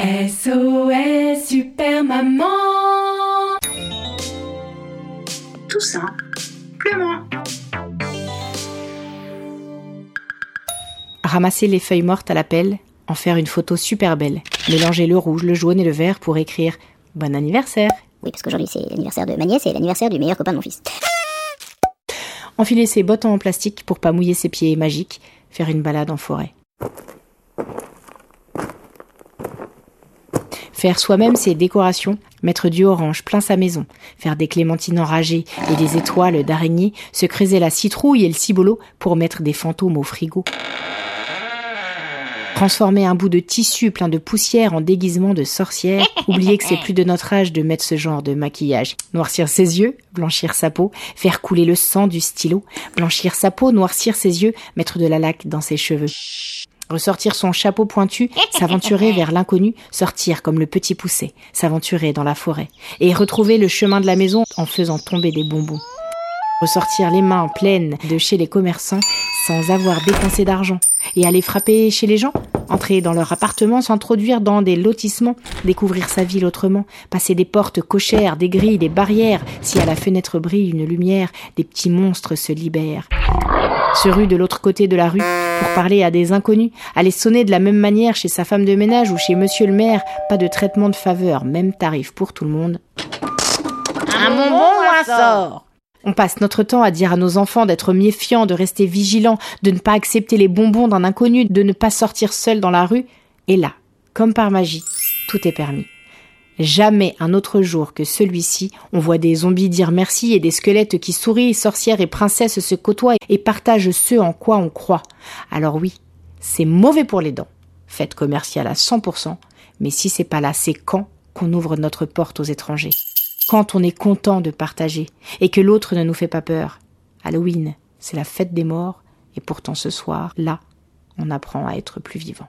SOS Super Maman Tout simplement. Ramasser les feuilles mortes à la pelle, en faire une photo super belle, mélanger le rouge, le jaune et le vert pour écrire Bon anniversaire. Oui, parce qu'aujourd'hui c'est l'anniversaire de ma nièce et l'anniversaire du meilleur copain de mon fils. Enfiler ses bottes en plastique pour pas mouiller ses pieds magiques, faire une balade en forêt. Faire soi-même ses décorations, mettre du orange plein sa maison, faire des clémentines enragées et des étoiles d'araignée, se creuser la citrouille et le cibolo pour mettre des fantômes au frigo. Transformer un bout de tissu plein de poussière en déguisement de sorcière. Oublier que c'est plus de notre âge de mettre ce genre de maquillage. Noircir ses yeux, blanchir sa peau, faire couler le sang du stylo, blanchir sa peau, noircir ses yeux, mettre de la laque dans ses cheveux. Ressortir son chapeau pointu, s'aventurer vers l'inconnu, sortir comme le petit poussé, s'aventurer dans la forêt, et retrouver le chemin de la maison en faisant tomber des bonbons. Ressortir les mains pleines de chez les commerçants sans avoir dépensé d'argent, et aller frapper chez les gens, entrer dans leur appartement, s'introduire dans des lotissements, découvrir sa ville autrement, passer des portes cochères, des grilles, des barrières, si à la fenêtre brille une lumière, des petits monstres se libèrent. Se rue de l'autre côté de la rue pour parler à des inconnus, aller sonner de la même manière chez sa femme de ménage ou chez monsieur le maire, pas de traitement de faveur, même tarif pour tout le monde. Un bonbon ou un sort? On passe notre temps à dire à nos enfants d'être méfiants, de rester vigilants, de ne pas accepter les bonbons d'un inconnu, de ne pas sortir seul dans la rue. Et là, comme par magie, tout est permis. Jamais un autre jour que celui-ci, on voit des zombies dire merci et des squelettes qui sourient, sorcières et princesses se côtoient et partagent ce en quoi on croit. Alors oui, c'est mauvais pour les dents. Fête commerciale à 100%, mais si c'est pas là, c'est quand qu'on ouvre notre porte aux étrangers. Quand on est content de partager et que l'autre ne nous fait pas peur. Halloween, c'est la fête des morts et pourtant ce soir, là, on apprend à être plus vivant.